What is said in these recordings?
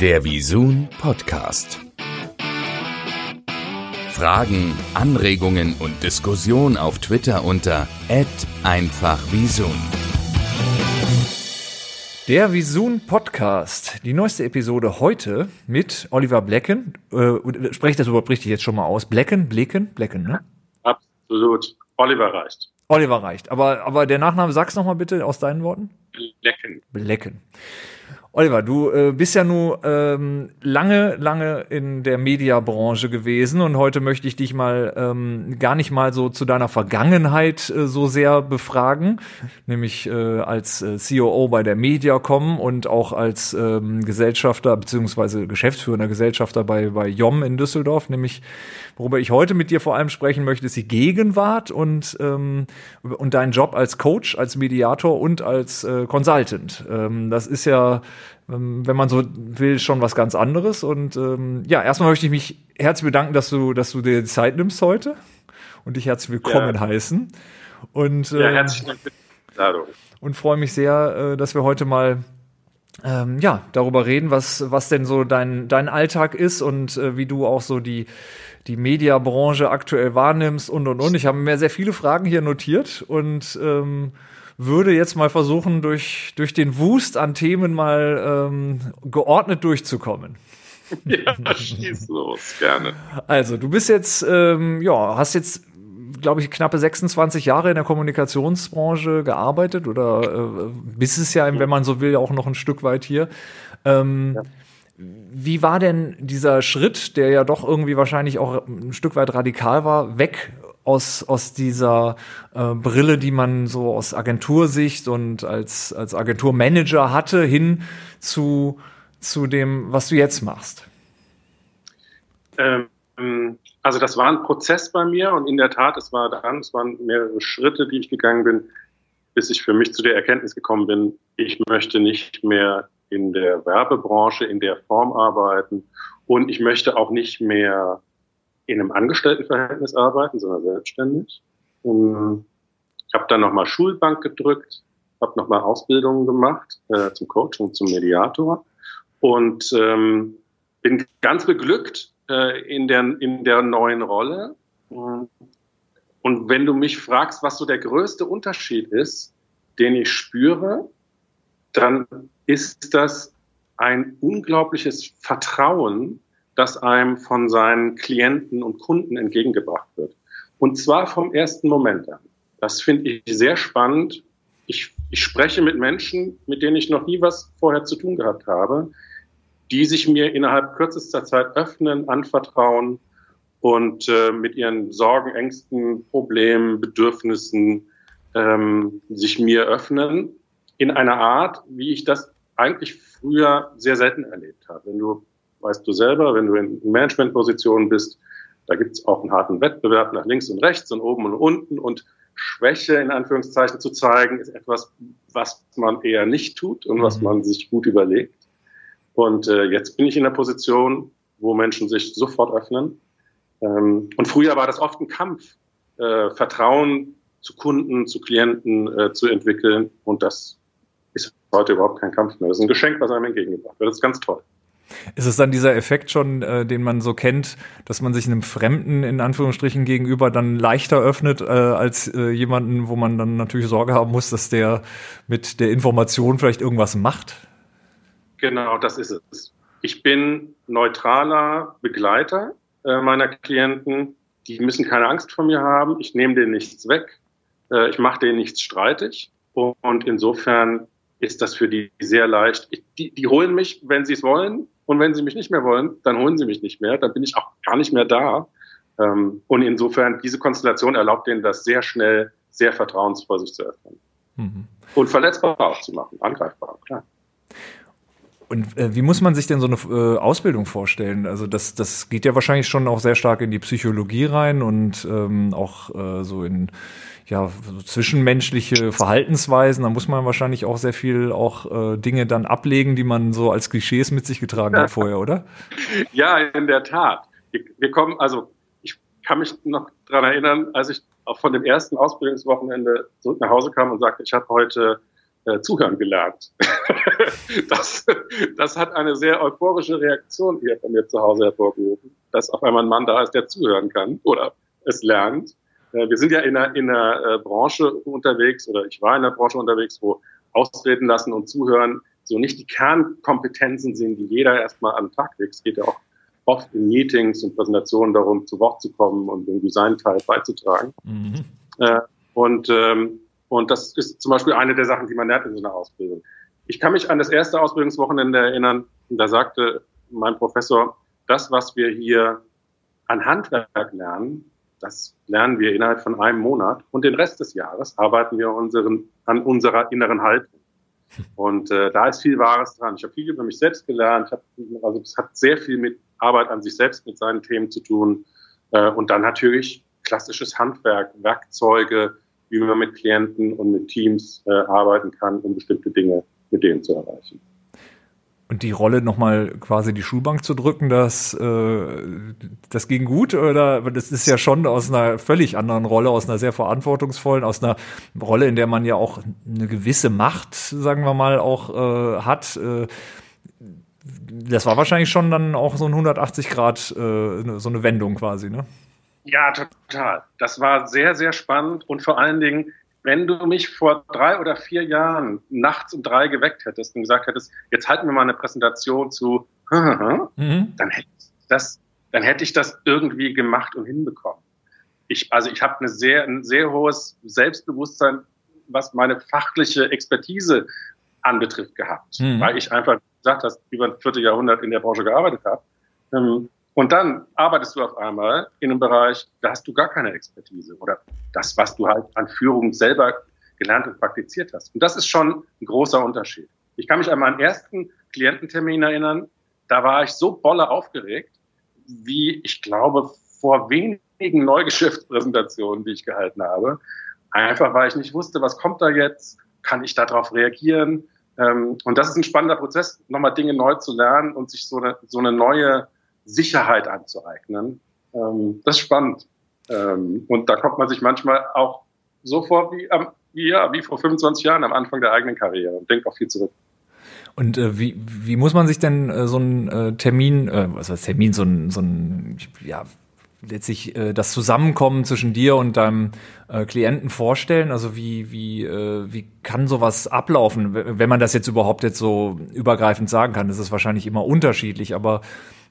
Der Visun Podcast. Fragen, Anregungen und Diskussion auf Twitter unter @einfachvisun. Der Visun Podcast, die neueste Episode heute mit Oliver Blecken. Äh, spreche ich das überhaupt richtig jetzt schon mal aus? Blecken, Blecken, Blecken, ne? Absolut. Oliver reicht. Oliver reicht. Aber, aber der Nachname, sag's noch mal bitte aus deinen Worten. Blecken. Blecken. Oliver, du äh, bist ja nun ähm, lange, lange in der Mediabranche gewesen und heute möchte ich dich mal ähm, gar nicht mal so zu deiner Vergangenheit äh, so sehr befragen, nämlich äh, als äh, COO bei der Mediacom und auch als ähm, Gesellschafter beziehungsweise geschäftsführender Gesellschafter bei, bei JOM in Düsseldorf, nämlich worüber ich heute mit dir vor allem sprechen möchte, ist die Gegenwart und, ähm, und dein Job als Coach, als Mediator und als äh, Consultant. Ähm, das ist ja wenn man so will, schon was ganz anderes. Und ähm, ja, erstmal möchte ich mich herzlich bedanken, dass du, dass du dir die Zeit nimmst heute und dich herzlich willkommen ja. heißen. Und, ja, ähm, herzlichen Dank für die Einladung. Und freue mich sehr, äh, dass wir heute mal ähm, ja, darüber reden, was, was denn so dein, dein Alltag ist und äh, wie du auch so die, die Mediabranche aktuell wahrnimmst und und und. Ich habe mir sehr viele Fragen hier notiert und ähm, würde jetzt mal versuchen, durch, durch den Wust an Themen mal ähm, geordnet durchzukommen. Ja, schieß los, gerne. Also, du bist jetzt, ähm, ja, hast jetzt, glaube ich, knappe 26 Jahre in der Kommunikationsbranche gearbeitet oder äh, bist es ja, wenn man so will, auch noch ein Stück weit hier. Ähm, ja. Wie war denn dieser Schritt, der ja doch irgendwie wahrscheinlich auch ein Stück weit radikal war, weg aus, aus dieser äh, Brille, die man so aus Agentursicht und als, als Agenturmanager hatte, hin zu, zu dem, was du jetzt machst? Ähm, also das war ein Prozess bei mir und in der Tat, es war dann, es waren mehrere Schritte, die ich gegangen bin, bis ich für mich zu der Erkenntnis gekommen bin, ich möchte nicht mehr in der Werbebranche in der Form arbeiten und ich möchte auch nicht mehr in einem Angestelltenverhältnis arbeiten, sondern selbstständig. Ich habe dann nochmal Schulbank gedrückt, habe nochmal Ausbildungen gemacht äh, zum Coach und zum Mediator und ähm, bin ganz beglückt äh, in, der, in der neuen Rolle. Und wenn du mich fragst, was so der größte Unterschied ist, den ich spüre, dann ist das ein unglaubliches Vertrauen das einem von seinen Klienten und Kunden entgegengebracht wird. Und zwar vom ersten Moment an. Das finde ich sehr spannend. Ich, ich spreche mit Menschen, mit denen ich noch nie was vorher zu tun gehabt habe, die sich mir innerhalb kürzester Zeit öffnen, anvertrauen und äh, mit ihren Sorgen, Ängsten, Problemen, Bedürfnissen ähm, sich mir öffnen in einer Art, wie ich das eigentlich früher sehr selten erlebt habe. Wenn du weißt du selber, wenn du in Managementpositionen bist, da gibt es auch einen harten Wettbewerb nach links und rechts und oben und unten und Schwäche in Anführungszeichen zu zeigen, ist etwas, was man eher nicht tut und was mhm. man sich gut überlegt. Und äh, jetzt bin ich in der Position, wo Menschen sich sofort öffnen. Ähm, und früher war das oft ein Kampf, äh, Vertrauen zu Kunden, zu Klienten äh, zu entwickeln. Und das ist heute überhaupt kein Kampf mehr. Das ist ein Geschenk, was einem entgegengebracht wird. Das ist ganz toll. Ist es dann dieser Effekt schon, äh, den man so kennt, dass man sich einem Fremden in Anführungsstrichen gegenüber dann leichter öffnet äh, als äh, jemanden, wo man dann natürlich Sorge haben muss, dass der mit der Information vielleicht irgendwas macht? Genau, das ist es. Ich bin neutraler Begleiter äh, meiner Klienten. Die müssen keine Angst vor mir haben. Ich nehme denen nichts weg. Äh, ich mache denen nichts streitig. Und insofern ist das für die sehr leicht. Die, die holen mich, wenn sie es wollen. Und wenn sie mich nicht mehr wollen, dann holen sie mich nicht mehr. Dann bin ich auch gar nicht mehr da. Ähm, und insofern, diese Konstellation erlaubt denen das sehr schnell, sehr vertrauensvoll sich zu öffnen. Mhm. Und verletzbar auch zu machen, angreifbar, klar. Und äh, wie muss man sich denn so eine äh, Ausbildung vorstellen? Also das, das geht ja wahrscheinlich schon auch sehr stark in die Psychologie rein und ähm, auch äh, so in ja, so zwischenmenschliche Verhaltensweisen. Da muss man wahrscheinlich auch sehr viel auch äh, Dinge dann ablegen, die man so als Klischees mit sich getragen hat vorher, oder? Ja, in der Tat. Wir, wir kommen, also ich kann mich noch dran erinnern, als ich auch von dem ersten Ausbildungswochenende zurück nach Hause kam und sagte, ich habe heute äh, zuhören gelernt. das, das hat eine sehr euphorische Reaktion hier bei mir zu Hause hervorgerufen, dass auf einmal ein Mann da ist, der zuhören kann oder es lernt. Äh, wir sind ja in einer, in einer äh, Branche unterwegs oder ich war in einer Branche unterwegs, wo ausreden lassen und zuhören so nicht die Kernkompetenzen sind, die jeder erstmal am Tag legt. Es geht ja auch oft in Meetings und Präsentationen darum, zu Wort zu kommen und den Designteil beizutragen. Mhm. Äh, und, ähm, und das ist zum Beispiel eine der Sachen, die man lernt in so einer Ausbildung. Ich kann mich an das erste Ausbildungswochenende erinnern, da sagte mein Professor, das, was wir hier an Handwerk lernen, das lernen wir innerhalb von einem Monat und den Rest des Jahres arbeiten wir unseren, an unserer inneren Haltung. Und äh, da ist viel Wahres dran. Ich habe viel über mich selbst gelernt. Hab, also es hat sehr viel mit Arbeit an sich selbst, mit seinen Themen zu tun. Äh, und dann natürlich klassisches Handwerk, Werkzeuge, wie man mit Klienten und mit Teams äh, arbeiten kann, um bestimmte Dinge mit denen zu erreichen. Und die Rolle nochmal quasi die Schulbank zu drücken, das, äh, das ging gut oder das ist ja schon aus einer völlig anderen Rolle, aus einer sehr verantwortungsvollen, aus einer Rolle, in der man ja auch eine gewisse Macht, sagen wir mal, auch äh, hat. Äh, das war wahrscheinlich schon dann auch so ein 180 Grad, äh, so eine Wendung quasi, ne? Ja, total. Das war sehr, sehr spannend und vor allen Dingen wenn du mich vor drei oder vier Jahren nachts um drei geweckt hättest und gesagt hättest, jetzt halten wir mal eine Präsentation zu, mhm. dann hätte ich das, dann hätte ich das irgendwie gemacht und hinbekommen. Ich, also ich habe eine sehr, ein sehr hohes Selbstbewusstsein, was meine fachliche Expertise anbetrifft gehabt, mhm. weil ich einfach gesagt hast, über ein Vierteljahrhundert in der Branche gearbeitet habe. Ähm, und dann arbeitest du auf einmal in einem Bereich, da hast du gar keine Expertise oder das, was du halt an Führung selber gelernt und praktiziert hast. Und das ist schon ein großer Unterschied. Ich kann mich an meinen ersten Kliententermin erinnern, da war ich so bolle aufgeregt, wie ich glaube vor wenigen Neugeschäftspräsentationen, die ich gehalten habe. Einfach weil ich nicht wusste, was kommt da jetzt, kann ich darauf reagieren. Ähm, und das ist ein spannender Prozess, nochmal Dinge neu zu lernen und sich so eine, so eine neue Sicherheit anzueignen. Ähm, das ist spannend. Ähm, und da kommt man sich manchmal auch so vor wie, am, wie, ja, wie vor 25 Jahren am Anfang der eigenen Karriere und denkt auch viel zurück. Und äh, wie, wie muss man sich denn äh, so einen äh, Termin, äh, was heißt Termin, so ein, so ein ja, letztlich äh, das Zusammenkommen zwischen dir und deinem äh, Klienten vorstellen? Also wie, wie, äh, wie kann sowas ablaufen, wenn man das jetzt überhaupt jetzt so übergreifend sagen kann? Das ist wahrscheinlich immer unterschiedlich, aber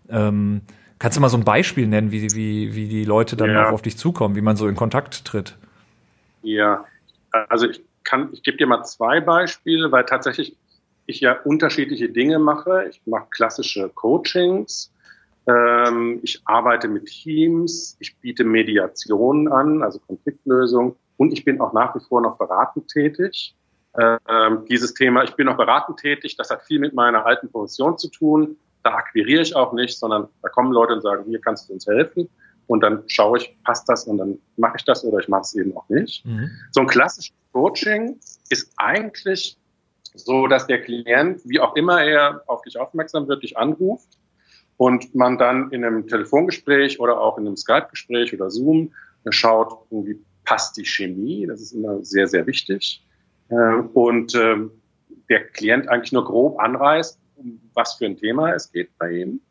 ähm, kannst du mal so ein Beispiel nennen, wie, wie, wie die Leute dann ja. auch auf dich zukommen, wie man so in Kontakt tritt? Ja, also ich kann, ich gebe dir mal zwei Beispiele, weil tatsächlich ich ja unterschiedliche Dinge mache. Ich mache klassische Coachings, ähm, ich arbeite mit Teams, ich biete Mediationen an, also Konfliktlösung und ich bin auch nach wie vor noch beratend tätig. Ähm, dieses Thema, ich bin noch beratend tätig, das hat viel mit meiner alten Position zu tun da akquiriere ich auch nicht, sondern da kommen Leute und sagen, hier kannst du uns helfen. Und dann schaue ich, passt das und dann mache ich das oder ich mache es eben auch nicht. Mhm. So ein klassisches Coaching ist eigentlich so, dass der Klient, wie auch immer er auf dich aufmerksam wird, dich anruft und man dann in einem Telefongespräch oder auch in einem Skype-Gespräch oder Zoom schaut, wie passt die Chemie. Das ist immer sehr, sehr wichtig. Äh, und ähm, der Klient eigentlich nur grob anreißt, um was für ein Thema es geht bei Ihnen.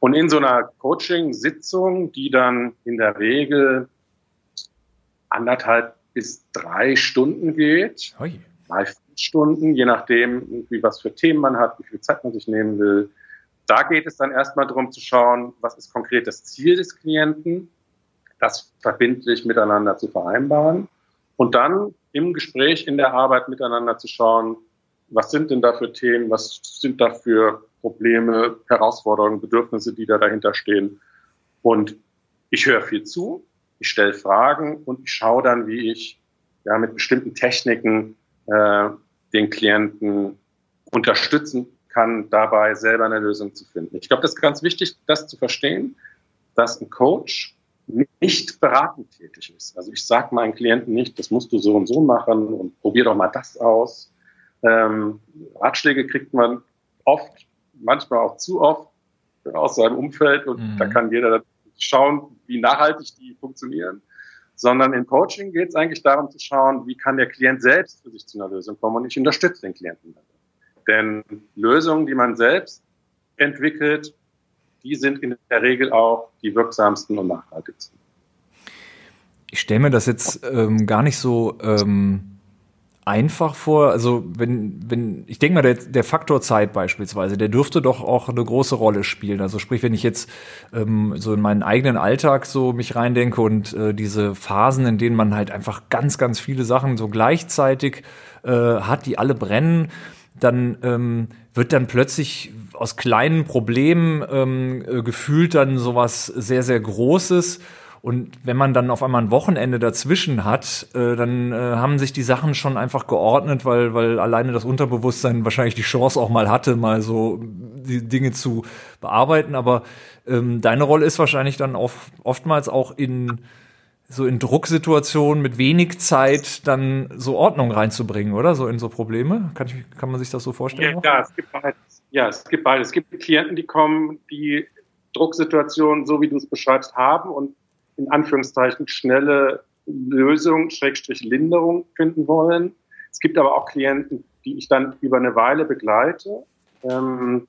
Und in so einer Coaching-Sitzung, die dann in der Regel anderthalb bis drei Stunden geht, Oi. mal Stunden, je nachdem, wie was für Themen man hat, wie viel Zeit man sich nehmen will. Da geht es dann erstmal darum zu schauen, was ist konkret das Ziel des Klienten, das verbindlich miteinander zu vereinbaren und dann im Gespräch, in der Arbeit miteinander zu schauen, was sind denn da für Themen, was sind da für Probleme, Herausforderungen, Bedürfnisse, die da dahinter stehen. Und ich höre viel zu, ich stelle Fragen und ich schaue dann, wie ich ja, mit bestimmten Techniken äh, den Klienten unterstützen kann, dabei selber eine Lösung zu finden. Ich glaube, das ist ganz wichtig, das zu verstehen, dass ein Coach nicht beratend tätig ist. Also ich sage meinen Klienten nicht, das musst du so und so machen und probier doch mal das aus, ähm, Ratschläge kriegt man oft, manchmal auch zu oft aus seinem Umfeld und mhm. da kann jeder schauen, wie nachhaltig die funktionieren. sondern im Coaching geht es eigentlich darum zu schauen, wie kann der Klient selbst für sich zu einer Lösung kommen und ich unterstütze den Klienten. Denn Lösungen, die man selbst entwickelt, die sind in der Regel auch die wirksamsten und nachhaltigsten. Ich stelle mir das jetzt ähm, gar nicht so ähm, einfach vor. Also wenn, wenn, ich denke mal, der, der Faktor Zeit beispielsweise, der dürfte doch auch eine große Rolle spielen. Also sprich, wenn ich jetzt ähm, so in meinen eigenen Alltag so mich reindenke und äh, diese Phasen, in denen man halt einfach ganz, ganz viele Sachen so gleichzeitig äh, hat, die alle brennen, dann ähm, wird dann plötzlich aus kleinen Problemen ähm, äh, gefühlt dann sowas sehr, sehr Großes und wenn man dann auf einmal ein Wochenende dazwischen hat, äh, dann äh, haben sich die Sachen schon einfach geordnet, weil, weil alleine das Unterbewusstsein wahrscheinlich die Chance auch mal hatte, mal so die Dinge zu bearbeiten. Aber ähm, deine Rolle ist wahrscheinlich dann auch oftmals auch in so in Drucksituationen mit wenig Zeit dann so Ordnung reinzubringen, oder? So in so Probleme? Kann, ich, kann man sich das so vorstellen? Ja, ja, es gibt beides. Ja, es gibt beides. Es gibt Klienten, die kommen, die Drucksituationen, so wie du es beschreibst, haben und in Anführungszeichen schnelle Lösung, Schrägstrich Linderung finden wollen. Es gibt aber auch Klienten, die ich dann über eine Weile begleite. Ähm,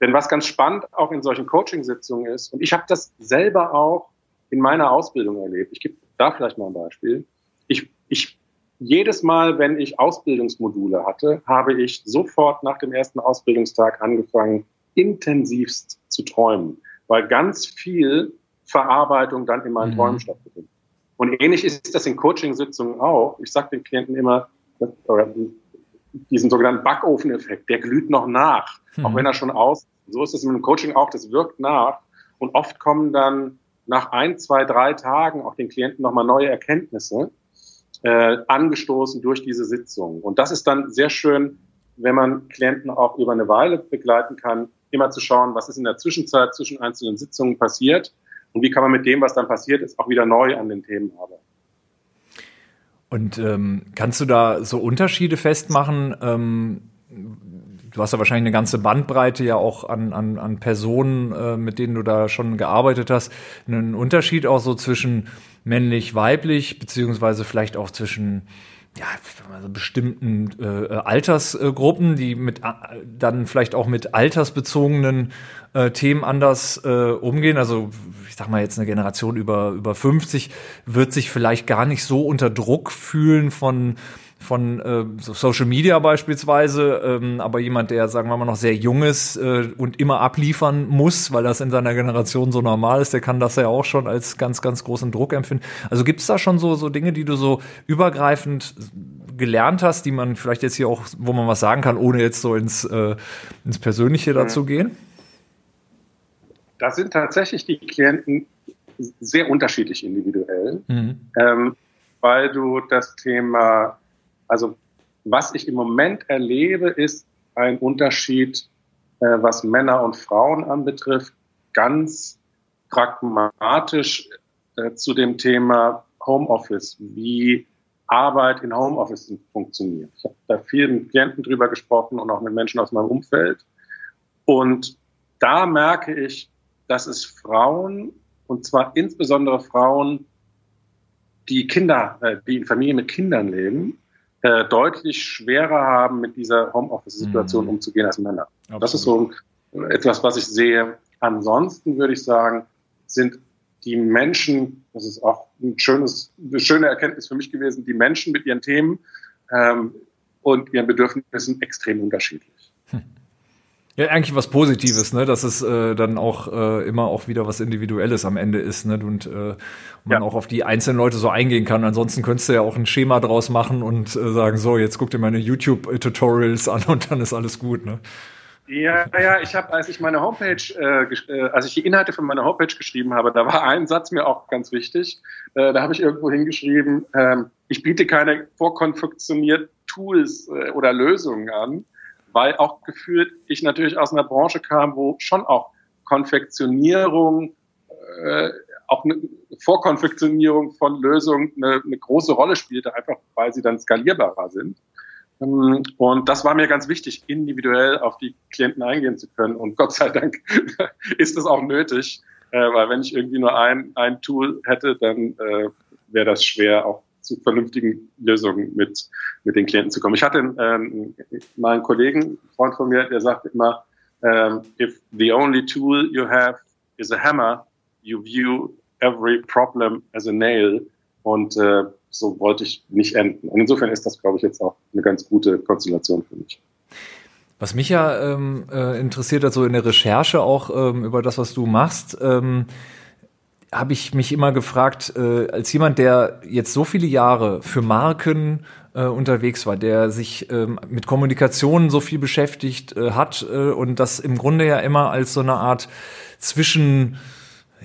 denn was ganz spannend auch in solchen Coaching-Sitzungen ist, und ich habe das selber auch in meiner Ausbildung erlebt. Ich gebe da vielleicht mal ein Beispiel. Ich, ich, jedes Mal, wenn ich Ausbildungsmodule hatte, habe ich sofort nach dem ersten Ausbildungstag angefangen, intensivst zu träumen, weil ganz viel Verarbeitung dann in meinen mhm. Träumen stattfindet. Und ähnlich ist das in Coaching-Sitzungen auch. Ich sage den Klienten immer, diesen sogenannten Backofen-Effekt, der glüht noch nach, mhm. auch wenn er schon aus. So ist es im Coaching auch, das wirkt nach. Und oft kommen dann nach ein, zwei, drei Tagen auch den Klienten nochmal neue Erkenntnisse äh, angestoßen durch diese Sitzung. Und das ist dann sehr schön, wenn man Klienten auch über eine Weile begleiten kann, immer zu schauen, was ist in der Zwischenzeit zwischen einzelnen Sitzungen passiert und wie kann man mit dem, was dann passiert ist, auch wieder neu an den Themen arbeiten. Und ähm, kannst du da so Unterschiede festmachen? Ähm, du hast ja wahrscheinlich eine ganze Bandbreite ja auch an, an, an Personen, äh, mit denen du da schon gearbeitet hast. Einen Unterschied auch so zwischen männlich, weiblich, beziehungsweise vielleicht auch zwischen ja, also bestimmten äh, Altersgruppen, die mit äh, dann vielleicht auch mit altersbezogenen äh, Themen anders äh, umgehen. Also ich sag mal jetzt eine Generation über über 50 wird sich vielleicht gar nicht so unter Druck fühlen von von äh, so Social Media beispielsweise, ähm, aber jemand, der, sagen wir mal, noch sehr jung ist äh, und immer abliefern muss, weil das in seiner Generation so normal ist, der kann das ja auch schon als ganz, ganz großen Druck empfinden. Also gibt es da schon so, so Dinge, die du so übergreifend gelernt hast, die man vielleicht jetzt hier auch, wo man was sagen kann, ohne jetzt so ins, äh, ins Persönliche dazu gehen? Da sind tatsächlich die Klienten sehr unterschiedlich individuell, mhm. ähm, weil du das Thema also was ich im Moment erlebe, ist ein Unterschied, äh, was Männer und Frauen anbetrifft, ganz pragmatisch äh, zu dem Thema Homeoffice, wie Arbeit in Homeoffice funktioniert. Ich habe da vielen Klienten drüber gesprochen und auch mit Menschen aus meinem Umfeld. Und da merke ich, dass es Frauen, und zwar insbesondere Frauen, die Kinder, äh, die in Familien mit Kindern leben, äh, deutlich schwerer haben, mit dieser Homeoffice-Situation mhm. umzugehen als Männer. Absolut. Das ist so etwas, was ich sehe. Ansonsten würde ich sagen, sind die Menschen, das ist auch ein schönes, eine schöne Erkenntnis für mich gewesen, die Menschen mit ihren Themen ähm, und ihren Bedürfnissen extrem unterschiedlich. Hm. Ja, eigentlich was Positives, ne? Dass es äh, dann auch äh, immer auch wieder was Individuelles am Ende ist, ne? Und äh, man ja. auch auf die einzelnen Leute so eingehen kann. Ansonsten könntest du ja auch ein Schema draus machen und äh, sagen, so, jetzt guck dir meine YouTube-Tutorials an und dann ist alles gut, ne? Ja, ja, ich habe, als ich meine Homepage, äh, äh, als ich die Inhalte für meine Homepage geschrieben habe, da war ein Satz mir auch ganz wichtig. Äh, da habe ich irgendwo hingeschrieben, ähm, ich biete keine vorkonfektionierten Tools äh, oder Lösungen an, weil auch gefühlt ich natürlich aus einer Branche kam, wo schon auch Konfektionierung, äh, auch eine Vorkonfektionierung von Lösungen eine, eine große Rolle spielte, einfach weil sie dann skalierbarer sind. Ähm, und das war mir ganz wichtig, individuell auf die Klienten eingehen zu können. Und Gott sei Dank ist das auch nötig, äh, weil wenn ich irgendwie nur ein, ein Tool hätte, dann äh, wäre das schwer, auch zu vernünftigen Lösungen mit, mit den Klienten zu kommen. Ich hatte ähm, mal einen Kollegen, Freund von mir, der sagte immer, ähm, if the only tool you have is a hammer, you view every problem as a nail. Und äh, so wollte ich nicht enden. Und insofern ist das, glaube ich, jetzt auch eine ganz gute Konstellation für mich. Was mich ja ähm, äh, interessiert hat, so in der Recherche auch ähm, über das, was du machst, ähm, habe ich mich immer gefragt, äh, als jemand, der jetzt so viele Jahre für Marken äh, unterwegs war, der sich ähm, mit Kommunikation so viel beschäftigt äh, hat äh, und das im Grunde ja immer als so eine Art zwischen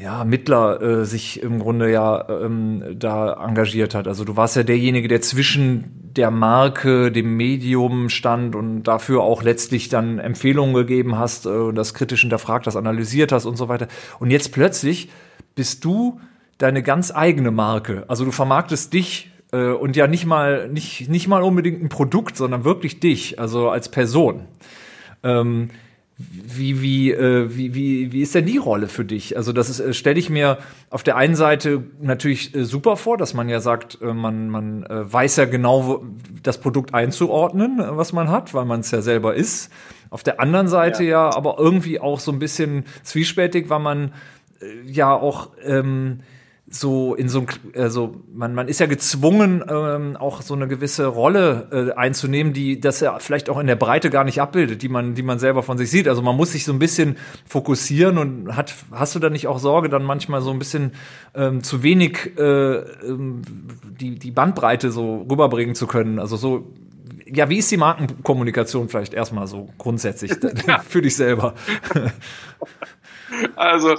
ja, Mittler äh, sich im Grunde ja ähm, da engagiert hat. Also du warst ja derjenige, der zwischen der Marke, dem Medium stand und dafür auch letztlich dann Empfehlungen gegeben hast äh, und das kritisch hinterfragt hast, analysiert hast und so weiter. Und jetzt plötzlich bist du deine ganz eigene Marke. Also du vermarktest dich äh, und ja nicht mal nicht nicht mal unbedingt ein Produkt, sondern wirklich dich, also als Person. Ähm, wie, wie, äh, wie, wie, wie ist denn die Rolle für dich? Also das ist, äh, stelle ich mir auf der einen Seite natürlich äh, super vor, dass man ja sagt, äh, man, man äh, weiß ja genau, wo, das Produkt einzuordnen, äh, was man hat, weil man es ja selber ist. Auf der anderen Seite ja. ja aber irgendwie auch so ein bisschen zwiespältig, weil man ja auch ähm, so in so also man, man ist ja gezwungen, ähm, auch so eine gewisse Rolle äh, einzunehmen, die das ja vielleicht auch in der Breite gar nicht abbildet, die man, die man selber von sich sieht. Also man muss sich so ein bisschen fokussieren und hat, hast du da nicht auch Sorge, dann manchmal so ein bisschen ähm, zu wenig äh, ähm, die, die Bandbreite so rüberbringen zu können? Also so, ja, wie ist die Markenkommunikation vielleicht erstmal so grundsätzlich für dich selber? Also,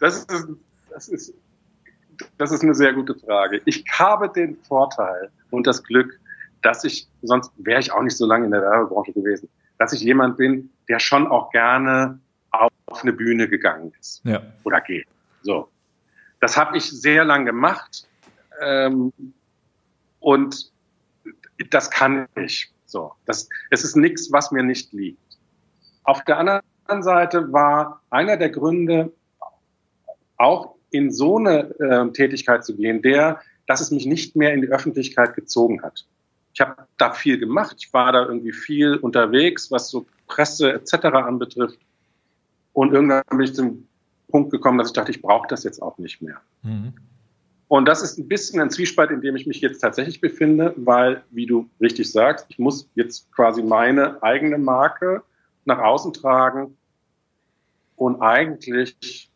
das ist das ist, das ist eine sehr gute Frage. Ich habe den Vorteil und das Glück, dass ich, sonst wäre ich auch nicht so lange in der Werbebranche gewesen, dass ich jemand bin, der schon auch gerne auf eine Bühne gegangen ist ja. oder geht. So, das habe ich sehr lang gemacht ähm, und das kann ich. So, das, es ist nichts, was mir nicht liegt. Auf der anderen Seite war einer der Gründe auch in so eine äh, Tätigkeit zu gehen, der, dass es mich nicht mehr in die Öffentlichkeit gezogen hat. Ich habe da viel gemacht, ich war da irgendwie viel unterwegs, was so Presse etc. anbetrifft. Und irgendwann bin ich zum Punkt gekommen, dass ich dachte, ich brauche das jetzt auch nicht mehr. Mhm. Und das ist ein bisschen ein Zwiespalt, in dem ich mich jetzt tatsächlich befinde, weil, wie du richtig sagst, ich muss jetzt quasi meine eigene Marke nach außen tragen und eigentlich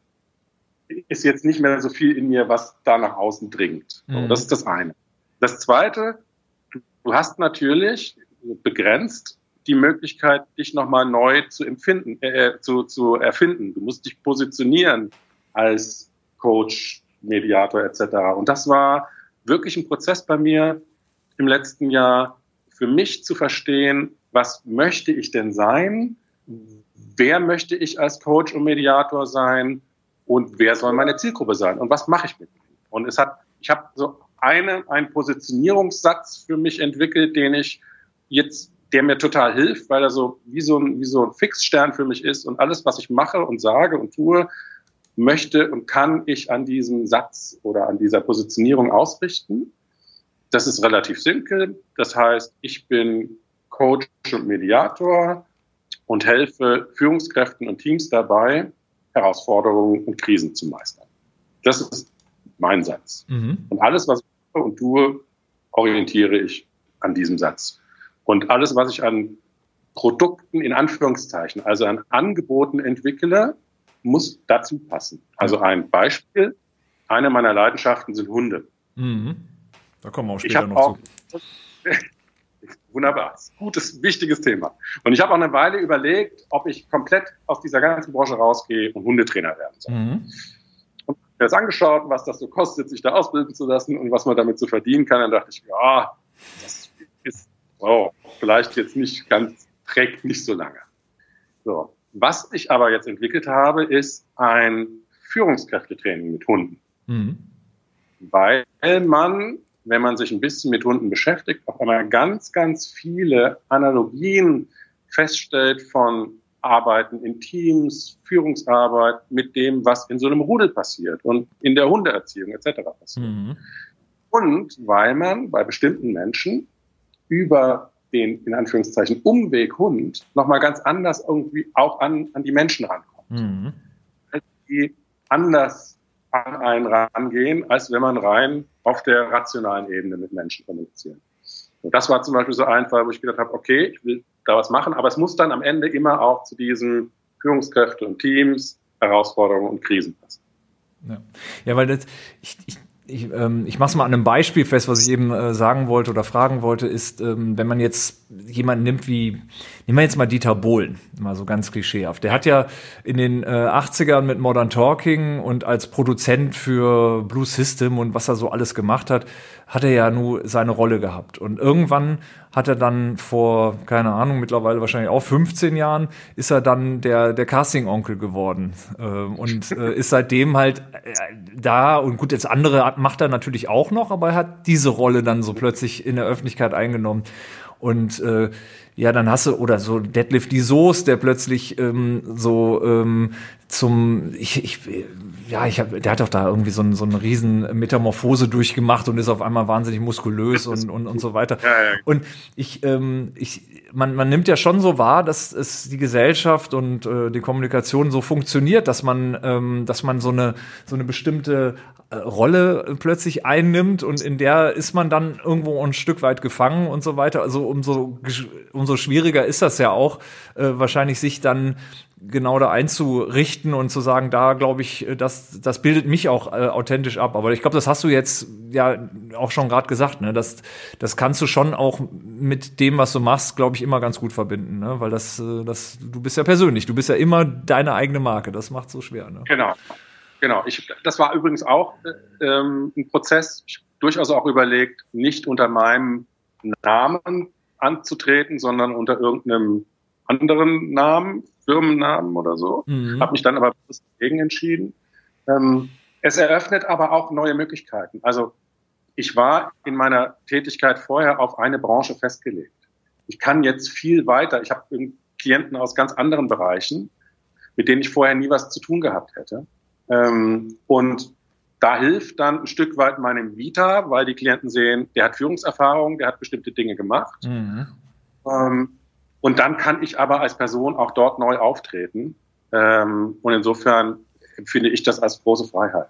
ist jetzt nicht mehr so viel in mir, was da nach außen dringt. Mhm. Das ist das eine. Das zweite, du hast natürlich begrenzt die Möglichkeit, dich nochmal neu zu empfinden, äh, zu, zu erfinden. Du musst dich positionieren als Coach, Mediator etc. Und das war wirklich ein Prozess bei mir im letzten Jahr, für mich zu verstehen, was möchte ich denn sein? Wer möchte ich als Coach und Mediator sein? Und wer soll meine Zielgruppe sein und was mache ich mit ihnen. Und es hat, ich habe so eine, einen Positionierungssatz für mich entwickelt, den ich jetzt, der mir total hilft, weil er so wie so ein, wie so ein Fixstern für mich ist und alles, was ich mache und sage und tue, möchte und kann ich an diesem Satz oder an dieser Positionierung ausrichten. Das ist relativ simpel. Das heißt, ich bin Coach und Mediator und helfe Führungskräften und Teams dabei, Herausforderungen und Krisen zu meistern. Das ist mein Satz. Mhm. Und alles, was ich mache und tue, orientiere ich an diesem Satz. Und alles, was ich an Produkten in Anführungszeichen, also an Angeboten entwickle, muss dazu passen. Also ein Beispiel, eine meiner Leidenschaften sind Hunde. Mhm. Da kommen wir auch später noch auch, zu. Wunderbar. Gutes, wichtiges Thema. Und ich habe auch eine Weile überlegt, ob ich komplett aus dieser ganzen Branche rausgehe und Hundetrainer werden soll. Mhm. Und mir das angeschaut, was das so kostet, sich da ausbilden zu lassen und was man damit so verdienen kann. Dann dachte ich, ja, das ist oh, vielleicht jetzt nicht ganz, trägt nicht so lange. So. Was ich aber jetzt entwickelt habe, ist ein Führungskräftetraining mit Hunden. Mhm. Weil man wenn man sich ein bisschen mit Hunden beschäftigt, auf einmal ganz, ganz viele Analogien feststellt von Arbeiten in Teams, Führungsarbeit mit dem, was in so einem Rudel passiert und in der Hundeerziehung etc. passiert. Mhm. Und weil man bei bestimmten Menschen über den, in Anführungszeichen, Umweg Hund nochmal ganz anders irgendwie auch an, an die Menschen rankommt. Mhm. Die anders an einen rangehen, als wenn man rein auf der rationalen Ebene mit Menschen kommuniziert. Und das war zum Beispiel so ein Fall, wo ich gedacht habe, okay, ich will da was machen, aber es muss dann am Ende immer auch zu diesen Führungskräften und Teams, Herausforderungen und Krisen passen. Ja, ja weil das, ich, ich ich, ähm, ich mache es mal an einem Beispiel fest, was ich eben äh, sagen wollte oder fragen wollte, ist, ähm, wenn man jetzt jemanden nimmt wie, nehmen wir jetzt mal Dieter Bohlen, mal so ganz klischeehaft. Der hat ja in den äh, 80ern mit Modern Talking und als Produzent für Blue System und was er so alles gemacht hat, hat er ja nur seine Rolle gehabt. Und irgendwann hat er dann vor, keine Ahnung, mittlerweile wahrscheinlich auch 15 Jahren, ist er dann der, der Casting-Onkel geworden. Äh, und äh, ist seitdem halt äh, da und gut, jetzt andere macht er natürlich auch noch, aber er hat diese Rolle dann so plötzlich in der Öffentlichkeit eingenommen. Und äh, ja, dann hast du, oder so Deadlift die Soße, der plötzlich ähm, so ähm, zum, ich, ich, ja, ich habe, der hat doch da irgendwie so, ein, so eine riesen Metamorphose durchgemacht und ist auf einmal wahnsinnig muskulös und, und, und so weiter. Ja, ja. Und ich, ähm, ich, man, man nimmt ja schon so wahr, dass es die Gesellschaft und äh, die Kommunikation so funktioniert, dass man, ähm, dass man so eine, so eine bestimmte äh, Rolle plötzlich einnimmt und in der ist man dann irgendwo ein Stück weit gefangen und so weiter. Also umso, umso schwieriger ist das ja auch, äh, wahrscheinlich sich dann genau da einzurichten und zu sagen, da glaube ich, äh, das, das bildet mich auch äh, authentisch ab. Aber ich glaube, das hast du jetzt ja auch schon gerade gesagt, ne? Das, das kannst du schon auch mit dem, was du machst, glaube ich, immer ganz gut verbinden, ne? Weil das, äh, das, du bist ja persönlich, du bist ja immer deine eigene Marke. Das macht so schwer. Ne? Genau. Genau, ich, das war übrigens auch äh, ähm, ein Prozess, ich durchaus auch überlegt, nicht unter meinem Namen anzutreten, sondern unter irgendeinem anderen Namen, Firmennamen oder so. Mhm. Habe mich dann aber dagegen entschieden. Ähm, es eröffnet aber auch neue Möglichkeiten. Also ich war in meiner Tätigkeit vorher auf eine Branche festgelegt. Ich kann jetzt viel weiter. Ich habe Klienten aus ganz anderen Bereichen, mit denen ich vorher nie was zu tun gehabt hätte. Ähm, und da hilft dann ein Stück weit meinem Vita, weil die Klienten sehen, der hat Führungserfahrung, der hat bestimmte Dinge gemacht. Mhm. Ähm, und dann kann ich aber als Person auch dort neu auftreten. Ähm, und insofern empfinde ich das als große Freiheit.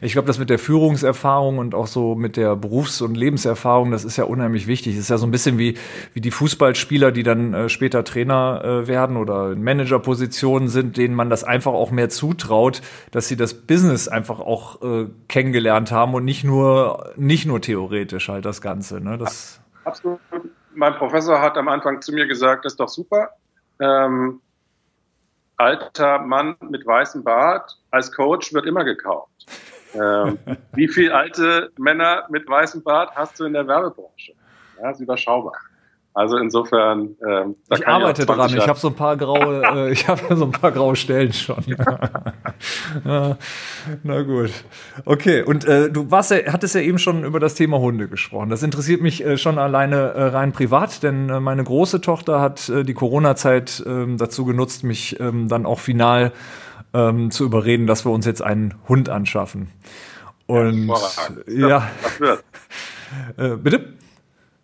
Ich glaube, das mit der Führungserfahrung und auch so mit der Berufs- und Lebenserfahrung, das ist ja unheimlich wichtig. Das ist ja so ein bisschen wie, wie die Fußballspieler, die dann äh, später Trainer äh, werden oder in Managerpositionen sind, denen man das einfach auch mehr zutraut, dass sie das Business einfach auch äh, kennengelernt haben und nicht nur, nicht nur theoretisch halt das Ganze. Ne? Das Absolut mein Professor hat am Anfang zu mir gesagt, das ist doch super. Ähm, alter Mann mit weißem Bart als Coach wird immer gekauft. Ähm, wie viele alte Männer mit weißem Bart hast du in der Werbebranche? Ja, ist überschaubar. Also insofern. Ähm, ich arbeite dran. Ich habe so ein paar graue, äh, ich habe so ein paar graue Stellen schon. na gut. Okay. Und äh, du warst ja, hattest ja eben schon über das Thema Hunde gesprochen. Das interessiert mich äh, schon alleine äh, rein privat, denn äh, meine große Tochter hat äh, die Corona-Zeit äh, dazu genutzt, mich äh, dann auch final äh, zu überreden, dass wir uns jetzt einen Hund anschaffen. Und ja, ja. Bitte.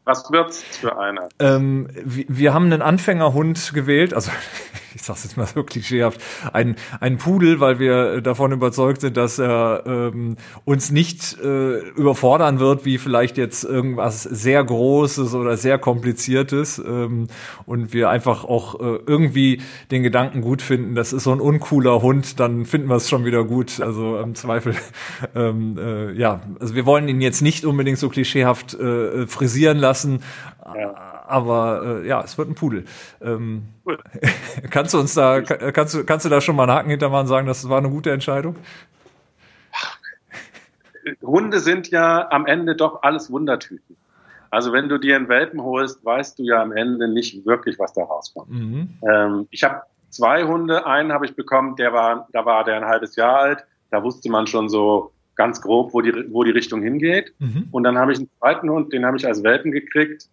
Was wird's für einer? Ähm, wir haben einen Anfängerhund gewählt, also ich sag's jetzt mal so klischeehaft, ein, ein Pudel, weil wir davon überzeugt sind, dass er ähm, uns nicht äh, überfordern wird, wie vielleicht jetzt irgendwas sehr Großes oder sehr Kompliziertes. Ähm, und wir einfach auch äh, irgendwie den Gedanken gut finden, das ist so ein uncooler Hund, dann finden wir es schon wieder gut. Also im Zweifel, ähm, äh, ja, also wir wollen ihn jetzt nicht unbedingt so klischeehaft äh, frisieren lassen. Ja aber äh, ja, es wird ein Pudel. Ähm, cool. kannst du uns da, kannst du, kannst du da schon mal einen Haken hintermachen und sagen, das war eine gute Entscheidung? Hunde sind ja am Ende doch alles Wundertüten. Also wenn du dir einen Welpen holst, weißt du ja am Ende nicht wirklich, was da rauskommt. Mhm. Ähm, ich habe zwei Hunde, einen habe ich bekommen, der war, da war der ein halbes Jahr alt, da wusste man schon so ganz grob, wo die, wo die Richtung hingeht. Mhm. Und dann habe ich einen zweiten Hund, den habe ich als Welpen gekriegt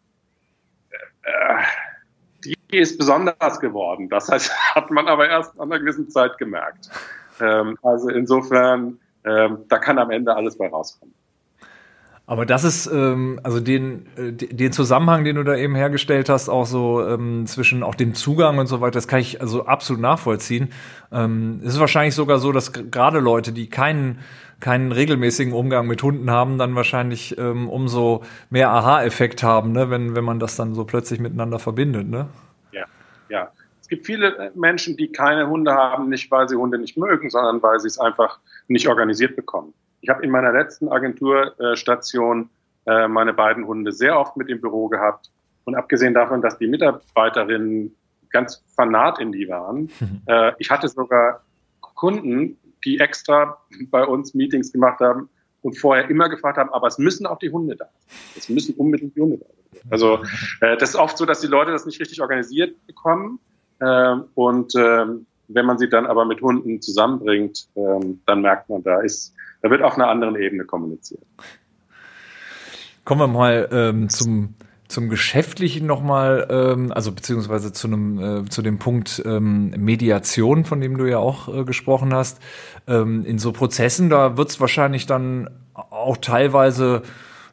die ist besonders geworden. Das heißt, hat man aber erst an einer gewissen Zeit gemerkt. Ähm, also insofern, ähm, da kann am Ende alles bei rauskommen. Aber das ist, ähm, also den, äh, den Zusammenhang, den du da eben hergestellt hast, auch so ähm, zwischen auch dem Zugang und so weiter, das kann ich also absolut nachvollziehen. Ähm, es ist wahrscheinlich sogar so, dass gerade Leute, die keinen keinen regelmäßigen Umgang mit Hunden haben, dann wahrscheinlich ähm, umso mehr Aha-Effekt haben, ne? wenn, wenn man das dann so plötzlich miteinander verbindet. Ne? Ja, ja. Es gibt viele äh, Menschen, die keine Hunde haben, nicht weil sie Hunde nicht mögen, sondern weil sie es einfach nicht organisiert bekommen. Ich habe in meiner letzten Agenturstation äh, meine beiden Hunde sehr oft mit im Büro gehabt. Und abgesehen davon, dass die Mitarbeiterinnen ganz fanat in die waren, äh, ich hatte sogar Kunden, die extra bei uns Meetings gemacht haben und vorher immer gefragt haben, aber es müssen auch die Hunde da. Es müssen unbedingt die Hunde da. Also äh, das ist oft so, dass die Leute das nicht richtig organisiert bekommen. Äh, und äh, wenn man sie dann aber mit Hunden zusammenbringt, ähm, dann merkt man, da ist da wird auf einer anderen Ebene kommuniziert. Kommen wir mal ähm, zum zum Geschäftlichen nochmal, ähm, also beziehungsweise zu einem, äh, zu dem Punkt ähm, Mediation, von dem du ja auch äh, gesprochen hast. Ähm, in so Prozessen, da wird es wahrscheinlich dann auch teilweise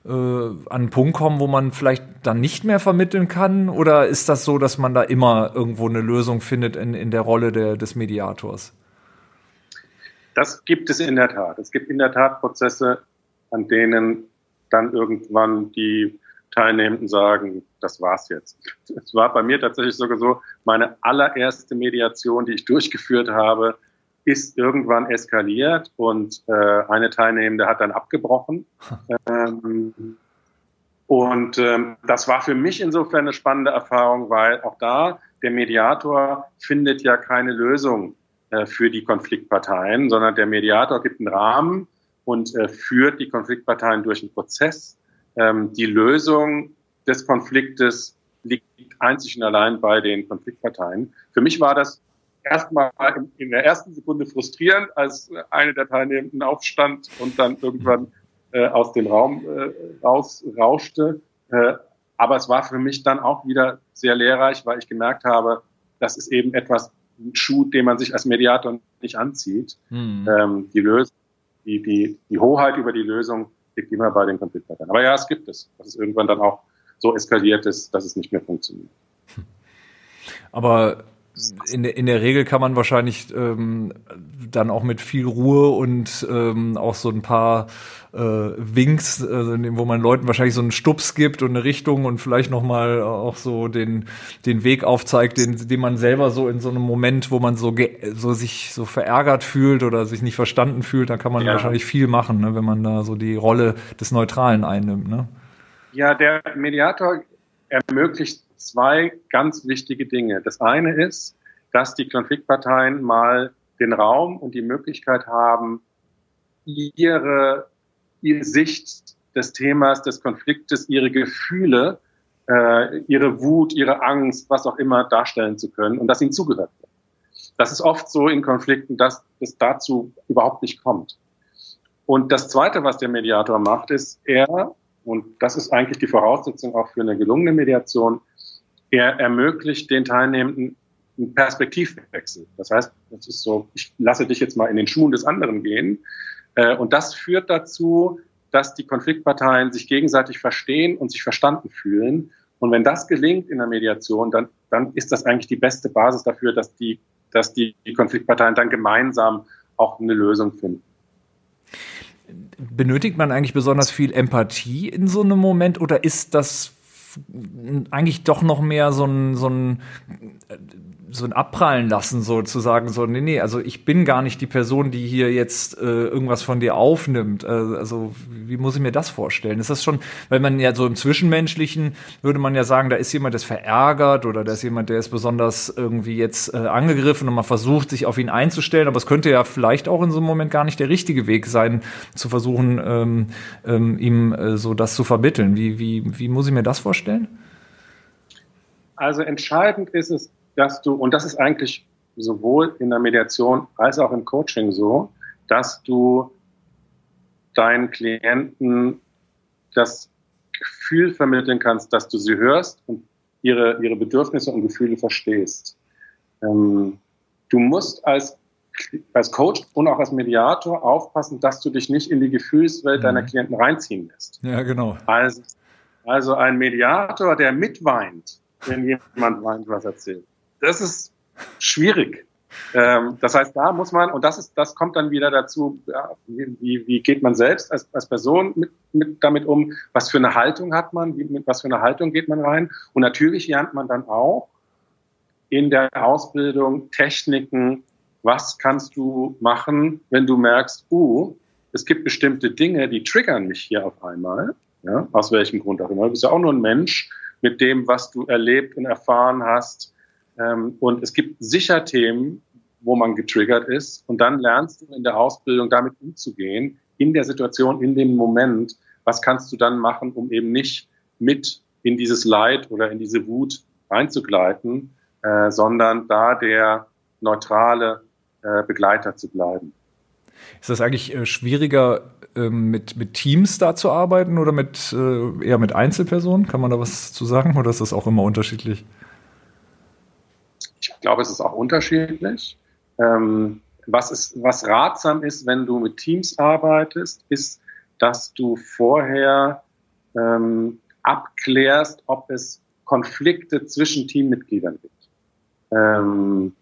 äh, an einen Punkt kommen, wo man vielleicht dann nicht mehr vermitteln kann? Oder ist das so, dass man da immer irgendwo eine Lösung findet in, in der Rolle der, des Mediators? Das gibt es in der Tat. Es gibt in der Tat Prozesse, an denen dann irgendwann die Teilnehmenden sagen, das war's jetzt. Es war bei mir tatsächlich sogar so, meine allererste Mediation, die ich durchgeführt habe, ist irgendwann eskaliert und äh, eine Teilnehmende hat dann abgebrochen. Ähm, und ähm, das war für mich insofern eine spannende Erfahrung, weil auch da der Mediator findet ja keine Lösung äh, für die Konfliktparteien, sondern der Mediator gibt einen Rahmen und äh, führt die Konfliktparteien durch einen Prozess. Ähm, die Lösung des Konfliktes liegt einzig und allein bei den Konfliktparteien. Für mich war das erstmal in der ersten Sekunde frustrierend, als eine der Teilnehmenden aufstand und dann irgendwann äh, aus dem Raum äh, rausrauschte. Äh, aber es war für mich dann auch wieder sehr lehrreich, weil ich gemerkt habe, das ist eben etwas, ein Schuh, den man sich als Mediator nicht anzieht. Mhm. Ähm, die Lösung, die, die, die Hoheit über die Lösung liegt immer bei den Konfliktparteien. Aber ja, es gibt es, dass es irgendwann dann auch so eskaliert ist, dass es nicht mehr funktioniert. Aber in, in der Regel kann man wahrscheinlich ähm, dann auch mit viel Ruhe und ähm, auch so ein paar äh, Winks, also wo man Leuten wahrscheinlich so einen Stups gibt und eine Richtung und vielleicht noch mal auch so den den Weg aufzeigt, den, den man selber so in so einem Moment, wo man so so sich so verärgert fühlt oder sich nicht verstanden fühlt, da kann man ja. wahrscheinlich viel machen, ne, wenn man da so die Rolle des Neutralen einnimmt. Ne? Ja, der Mediator ermöglicht zwei ganz wichtige Dinge. Das eine ist, dass die Konfliktparteien mal den Raum und die Möglichkeit haben, ihre, ihre Sicht des Themas, des Konfliktes, ihre Gefühle, äh, ihre Wut, ihre Angst, was auch immer darstellen zu können und dass ihnen zugehört wird. Das ist oft so in Konflikten, dass es dazu überhaupt nicht kommt. Und das Zweite, was der Mediator macht, ist, er, und das ist eigentlich die Voraussetzung auch für eine gelungene Mediation, er ermöglicht den Teilnehmenden einen Perspektivwechsel. Das heißt, das ist so, ich lasse dich jetzt mal in den Schuhen des anderen gehen. Äh, und das führt dazu, dass die Konfliktparteien sich gegenseitig verstehen und sich verstanden fühlen. Und wenn das gelingt in der Mediation, dann, dann ist das eigentlich die beste Basis dafür, dass die, dass die, die Konfliktparteien dann gemeinsam auch eine Lösung finden. Benötigt man eigentlich besonders viel Empathie in so einem Moment oder ist das eigentlich doch noch mehr so ein, so ein so ein Abprallen lassen, sozusagen, so, nee, nee, also ich bin gar nicht die Person, die hier jetzt äh, irgendwas von dir aufnimmt. Äh, also, wie muss ich mir das vorstellen? Ist das schon, weil man ja so im Zwischenmenschlichen würde man ja sagen, da ist jemand, der ist verärgert oder da ist jemand, der ist besonders irgendwie jetzt äh, angegriffen und man versucht, sich auf ihn einzustellen, aber es könnte ja vielleicht auch in so einem Moment gar nicht der richtige Weg sein, zu versuchen, ähm, ähm, ihm äh, so das zu vermitteln. Wie, wie, wie muss ich mir das vorstellen? Also entscheidend ist es, dass du, und das ist eigentlich sowohl in der Mediation als auch im Coaching so, dass du deinen Klienten das Gefühl vermitteln kannst, dass du sie hörst und ihre, ihre Bedürfnisse und Gefühle verstehst. Ähm, du musst als, als Coach und auch als Mediator aufpassen, dass du dich nicht in die Gefühlswelt mhm. deiner Klienten reinziehen lässt. Ja, genau. Also, also ein Mediator, der mitweint, wenn jemand weint, was erzählt. Das ist schwierig. Ähm, das heißt, da muss man, und das ist, das kommt dann wieder dazu, ja, wie, wie geht man selbst als, als Person mit, mit damit um, was für eine Haltung hat man, wie, mit was für eine Haltung geht man rein. Und natürlich lernt man dann auch in der Ausbildung Techniken, was kannst du machen, wenn du merkst, uh, es gibt bestimmte Dinge, die triggern mich hier auf einmal, ja, aus welchem Grund auch immer. Du bist ja auch nur ein Mensch mit dem, was du erlebt und erfahren hast, ähm, und es gibt sicher Themen, wo man getriggert ist. Und dann lernst du in der Ausbildung damit umzugehen, in der Situation, in dem Moment. Was kannst du dann machen, um eben nicht mit in dieses Leid oder in diese Wut reinzugleiten, äh, sondern da der neutrale äh, Begleiter zu bleiben. Ist das eigentlich äh, schwieriger, ähm, mit, mit Teams da zu arbeiten oder mit, äh, eher mit Einzelpersonen? Kann man da was zu sagen oder ist das auch immer unterschiedlich? Ich glaube, es ist auch unterschiedlich. Ähm, was, ist, was ratsam ist, wenn du mit Teams arbeitest, ist, dass du vorher ähm, abklärst, ob es Konflikte zwischen Teammitgliedern gibt. Ähm,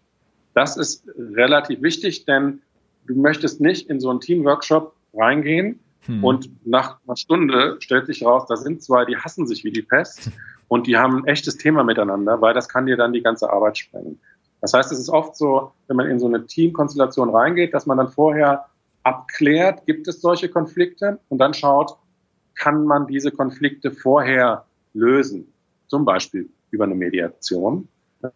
das ist relativ wichtig, denn du möchtest nicht in so einen Teamworkshop reingehen hm. und nach einer Stunde stellt sich raus, da sind zwei, die hassen sich wie die Pest und die haben ein echtes Thema miteinander, weil das kann dir dann die ganze Arbeit sprengen. Das heißt, es ist oft so, wenn man in so eine Teamkonstellation reingeht, dass man dann vorher abklärt, gibt es solche Konflikte und dann schaut, kann man diese Konflikte vorher lösen, zum Beispiel über eine Mediation,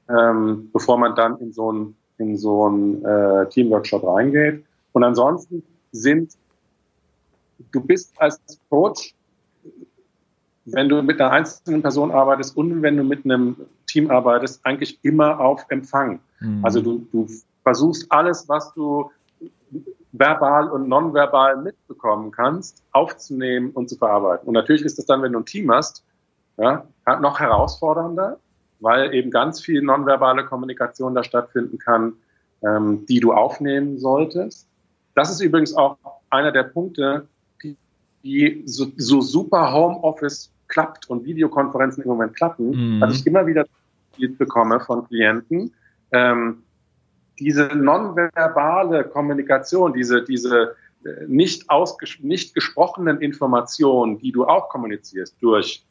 ähm, bevor man dann in so ein in so ein äh, Teamworkshop reingeht. Und ansonsten sind du bist als Coach wenn du mit einer einzelnen Person arbeitest und wenn du mit einem Team arbeitest, eigentlich immer auf Empfang. Mhm. Also du, du versuchst alles, was du verbal und nonverbal mitbekommen kannst, aufzunehmen und zu verarbeiten. Und natürlich ist das dann, wenn du ein Team hast, ja, noch herausfordernder, weil eben ganz viel nonverbale Kommunikation da stattfinden kann, ähm, die du aufnehmen solltest. Das ist übrigens auch einer der Punkte, die, die so, so super Homeoffice klappt und Videokonferenzen im Moment klappen, mhm. was ich immer wieder bekomme von Klienten, ähm, diese nonverbale Kommunikation, diese, diese äh, nicht, ausges nicht gesprochenen Informationen, die du auch kommunizierst durch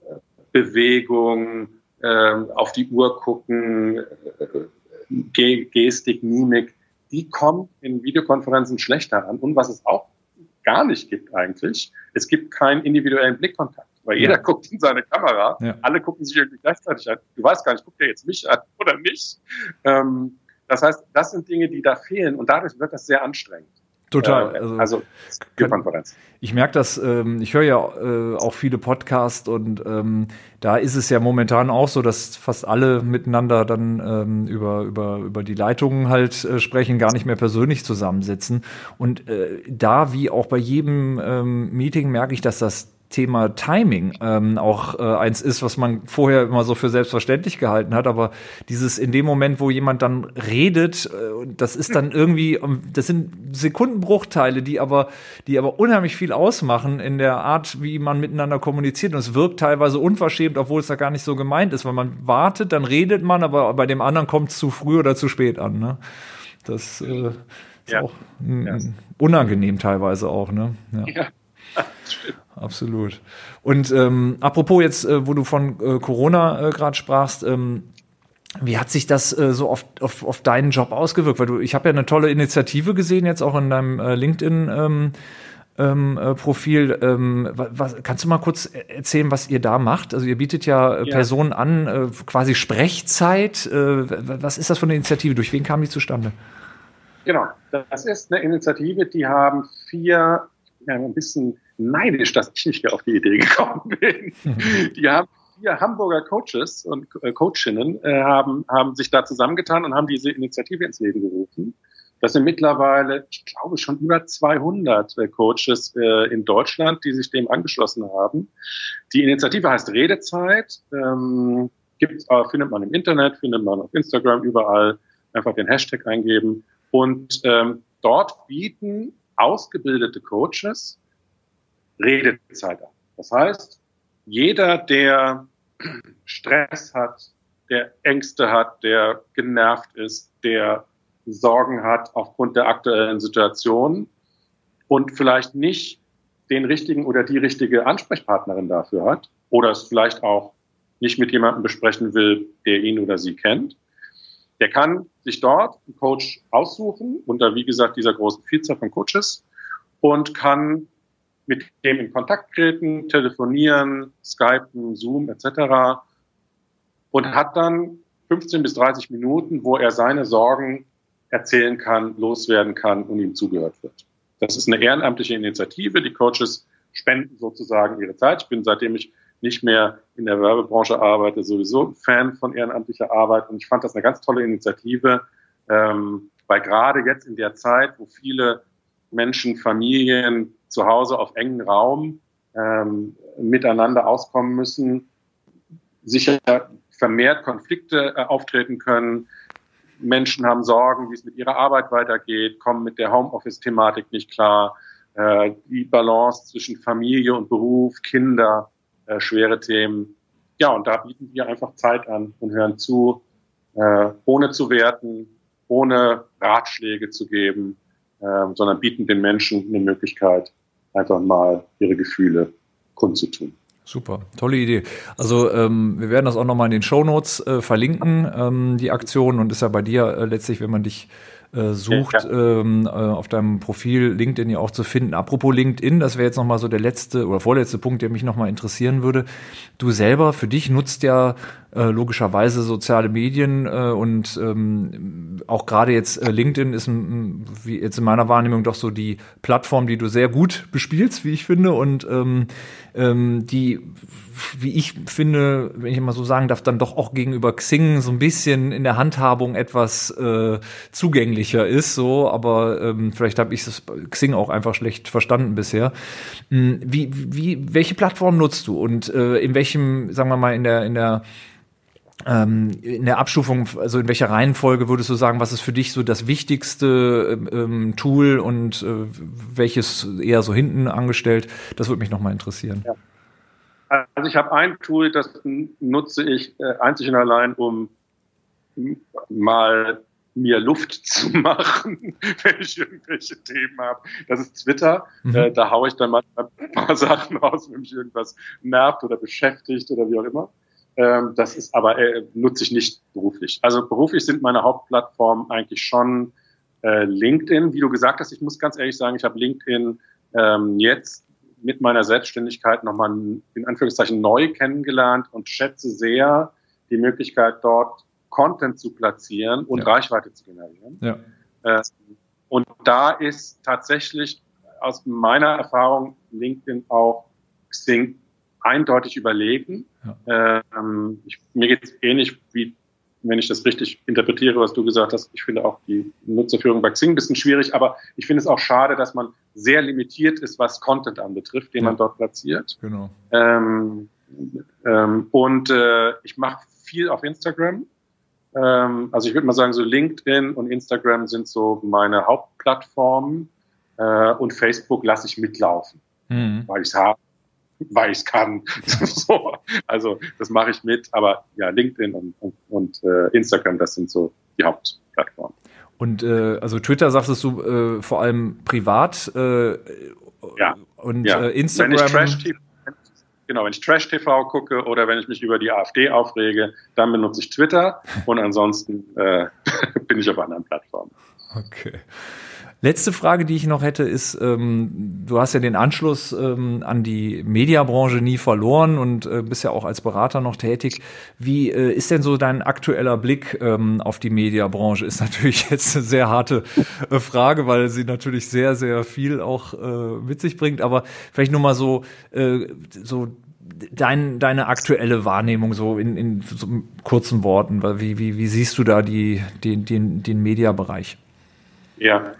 äh, Bewegung, auf die Uhr gucken, äh, Gestik, Mimik, die kommt in Videokonferenzen schlechter an. Und was es auch gar nicht gibt eigentlich, es gibt keinen individuellen Blickkontakt weil ja. jeder guckt in seine Kamera, ja. alle gucken sich irgendwie gleichzeitig an. Du weißt gar nicht, guckt der jetzt mich an oder nicht. Ähm, das heißt, das sind Dinge, die da fehlen und dadurch wird das sehr anstrengend. Total. Äh, also, also Konferenz. Ich merke das, ähm, ich höre ja äh, auch viele Podcasts und ähm, da ist es ja momentan auch so, dass fast alle miteinander dann ähm, über, über, über die Leitungen halt äh, sprechen, gar nicht mehr persönlich zusammensitzen. Und äh, da, wie auch bei jedem ähm, Meeting, merke ich, dass das Thema Timing ähm, auch äh, eins ist, was man vorher immer so für selbstverständlich gehalten hat, aber dieses in dem Moment, wo jemand dann redet, äh, das ist dann irgendwie, ähm, das sind Sekundenbruchteile, die aber, die aber unheimlich viel ausmachen in der Art, wie man miteinander kommuniziert und es wirkt teilweise unverschämt, obwohl es da gar nicht so gemeint ist, weil man wartet, dann redet man, aber bei dem anderen kommt es zu früh oder zu spät an. Ne? Das äh, ist ja. auch ja. unangenehm teilweise auch. Ne? ja. ja. Absolut. Und ähm, apropos jetzt, äh, wo du von äh, Corona äh, gerade sprachst, ähm, wie hat sich das äh, so auf, auf, auf deinen Job ausgewirkt? Weil du, ich habe ja eine tolle Initiative gesehen jetzt auch in deinem äh, LinkedIn. Ähm, ähm, äh, Profil. Ähm, was, kannst du mal kurz erzählen, was ihr da macht? Also ihr bietet ja, äh, ja. Personen an, äh, quasi Sprechzeit. Äh, was ist das für eine Initiative? Durch wen kam die zustande? Genau, das ist eine Initiative, die haben vier, ja, ein bisschen neidisch, dass ich nicht mehr auf die Idee gekommen bin. Mhm. Die haben vier Hamburger Coaches und äh, Coachinnen äh, haben, haben sich da zusammengetan und haben diese Initiative ins Leben gerufen. Das sind mittlerweile, ich glaube, schon über 200 äh, Coaches äh, in Deutschland, die sich dem angeschlossen haben. Die Initiative heißt Redezeit. Ähm, Gibt's, äh, findet man im Internet, findet man auf Instagram, überall. Einfach den Hashtag eingeben. Und ähm, dort bieten ausgebildete Coaches Redezeit an. Das heißt, jeder, der Stress hat, der Ängste hat, der genervt ist, der Sorgen hat aufgrund der aktuellen Situation und vielleicht nicht den richtigen oder die richtige Ansprechpartnerin dafür hat oder es vielleicht auch nicht mit jemandem besprechen will, der ihn oder sie kennt, der kann sich dort einen Coach aussuchen unter, wie gesagt, dieser großen Vielzahl von Coaches und kann mit dem in Kontakt treten, telefonieren, skypen, Zoom etc. und hat dann 15 bis 30 Minuten, wo er seine Sorgen erzählen kann, loswerden kann und ihm zugehört wird. Das ist eine ehrenamtliche Initiative. Die Coaches spenden sozusagen ihre Zeit. Ich bin, seitdem ich nicht mehr in der Werbebranche arbeite, sowieso Fan von ehrenamtlicher Arbeit. Und ich fand das eine ganz tolle Initiative, ähm, weil gerade jetzt in der Zeit, wo viele Menschen, Familien zu Hause auf engen Raum ähm, miteinander auskommen müssen, sicher vermehrt Konflikte äh, auftreten können. Menschen haben Sorgen, wie es mit ihrer Arbeit weitergeht, kommen mit der Homeoffice-Thematik nicht klar. Äh, die Balance zwischen Familie und Beruf, Kinder, äh, schwere Themen. Ja, und da bieten wir einfach Zeit an und hören zu, äh, ohne zu werten, ohne Ratschläge zu geben, äh, sondern bieten den Menschen eine Möglichkeit, einfach mal ihre Gefühle kundzutun. Super, tolle Idee. Also ähm, wir werden das auch nochmal in den Show Notes äh, verlinken, ähm, die Aktion. Und ist ja bei dir äh, letztlich, wenn man dich äh, sucht, ja. ähm, äh, auf deinem Profil LinkedIn ja auch zu finden. Apropos LinkedIn, das wäre jetzt nochmal so der letzte oder vorletzte Punkt, der mich nochmal interessieren würde. Du selber, für dich nutzt ja äh, logischerweise soziale Medien äh, und ähm, auch gerade jetzt äh, LinkedIn ist ein, wie jetzt in meiner Wahrnehmung doch so die Plattform, die du sehr gut bespielst, wie ich finde und ähm, ähm, die wie ich finde, wenn ich mal so sagen darf, dann doch auch gegenüber Xing so ein bisschen in der Handhabung etwas äh, zugänglicher ist. So, aber ähm, vielleicht habe ich das Xing auch einfach schlecht verstanden bisher. Hm, wie, wie, welche Plattform nutzt du und äh, in welchem, sagen wir mal, in der in der ähm, in der Abstufung, also in welcher Reihenfolge würdest du sagen, was ist für dich so das wichtigste ähm, Tool und äh, welches eher so hinten angestellt? Das würde mich nochmal interessieren. Ja. Also ich habe ein Tool, das nutze ich äh, einzig und allein, um mal mir Luft zu machen, wenn ich irgendwelche Themen habe. Das ist Twitter. Mhm. Äh, da haue ich dann mal ein paar Sachen raus, wenn mich irgendwas nervt oder beschäftigt oder wie auch immer. Ähm, das ist aber äh, nutze ich nicht beruflich. Also beruflich sind meine Hauptplattformen eigentlich schon äh, LinkedIn. Wie du gesagt hast, ich muss ganz ehrlich sagen, ich habe LinkedIn ähm, jetzt mit meiner Selbstständigkeit nochmal in Anführungszeichen neu kennengelernt und schätze sehr die Möglichkeit dort Content zu platzieren und ja. Reichweite zu generieren. Ja. Äh, und da ist tatsächlich aus meiner Erfahrung LinkedIn auch Xing eindeutig überlegen. Ja. Ähm, ich, mir geht es ähnlich wie wenn ich das richtig interpretiere, was du gesagt hast. Ich finde auch die Nutzerführung bei Xing ein bisschen schwierig, aber ich finde es auch schade, dass man sehr limitiert ist, was Content anbetrifft, den ja. man dort platziert. Genau. Ähm, ähm, und äh, ich mache viel auf Instagram. Ähm, also ich würde mal sagen, so LinkedIn und Instagram sind so meine Hauptplattformen äh, und Facebook lasse ich mitlaufen, mhm. weil ich es habe weil ich es kann. so, also das mache ich mit, aber ja, LinkedIn und, und, und äh, Instagram, das sind so die Hauptplattformen. Und äh, also Twitter sagtest du äh, vor allem privat äh, ja. und ja. Äh, Instagram. Wenn ich Trash TV, genau, wenn ich Trash TV gucke oder wenn ich mich über die AfD aufrege, dann benutze ich Twitter und ansonsten äh, bin ich auf anderen Plattformen. Okay. Letzte Frage, die ich noch hätte, ist, ähm, du hast ja den Anschluss ähm, an die Mediabranche nie verloren und äh, bist ja auch als Berater noch tätig. Wie äh, ist denn so dein aktueller Blick ähm, auf die Mediabranche? Ist natürlich jetzt eine sehr harte äh, Frage, weil sie natürlich sehr, sehr viel auch äh, mit sich bringt. Aber vielleicht nur mal so, äh, so dein, deine aktuelle Wahrnehmung so in, in so kurzen Worten. Wie, wie, wie siehst du da die, den, den, den Mediabereich? Ja,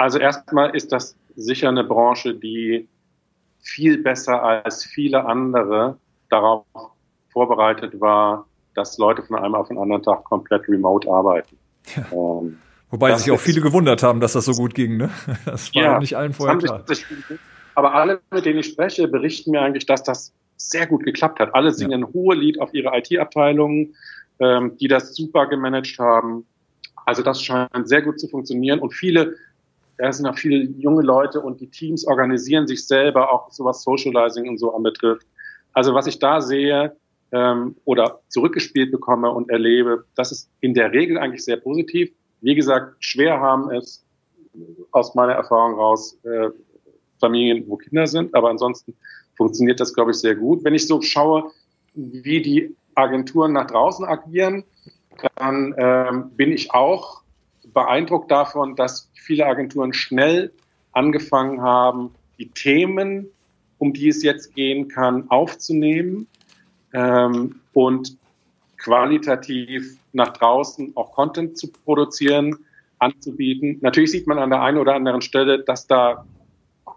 also erstmal ist das sicher eine Branche, die viel besser als viele andere darauf vorbereitet war, dass Leute von einem auf den anderen Tag komplett remote arbeiten. Ja. Ähm, Wobei sich auch viele gewundert haben, dass das so gut ging. Ne? Das war ja, nicht allen vorher klar. Sich, aber alle, mit denen ich spreche, berichten mir eigentlich, dass das sehr gut geklappt hat. Alle singen ja. ein hohe Lied auf ihre IT-Abteilungen, ähm, die das super gemanagt haben. Also das scheint sehr gut zu funktionieren und viele, da sind auch viele junge Leute und die Teams organisieren sich selber, auch so was Socializing und so anbetrifft. Also was ich da sehe ähm, oder zurückgespielt bekomme und erlebe, das ist in der Regel eigentlich sehr positiv. Wie gesagt, schwer haben es aus meiner Erfahrung raus äh, Familien, wo Kinder sind, aber ansonsten funktioniert das, glaube ich, sehr gut. Wenn ich so schaue, wie die Agenturen nach draußen agieren, dann ähm, bin ich auch beeindruckt davon, dass viele Agenturen schnell angefangen haben, die Themen, um die es jetzt gehen kann, aufzunehmen ähm, und qualitativ nach draußen auch Content zu produzieren, anzubieten. Natürlich sieht man an der einen oder anderen Stelle, dass da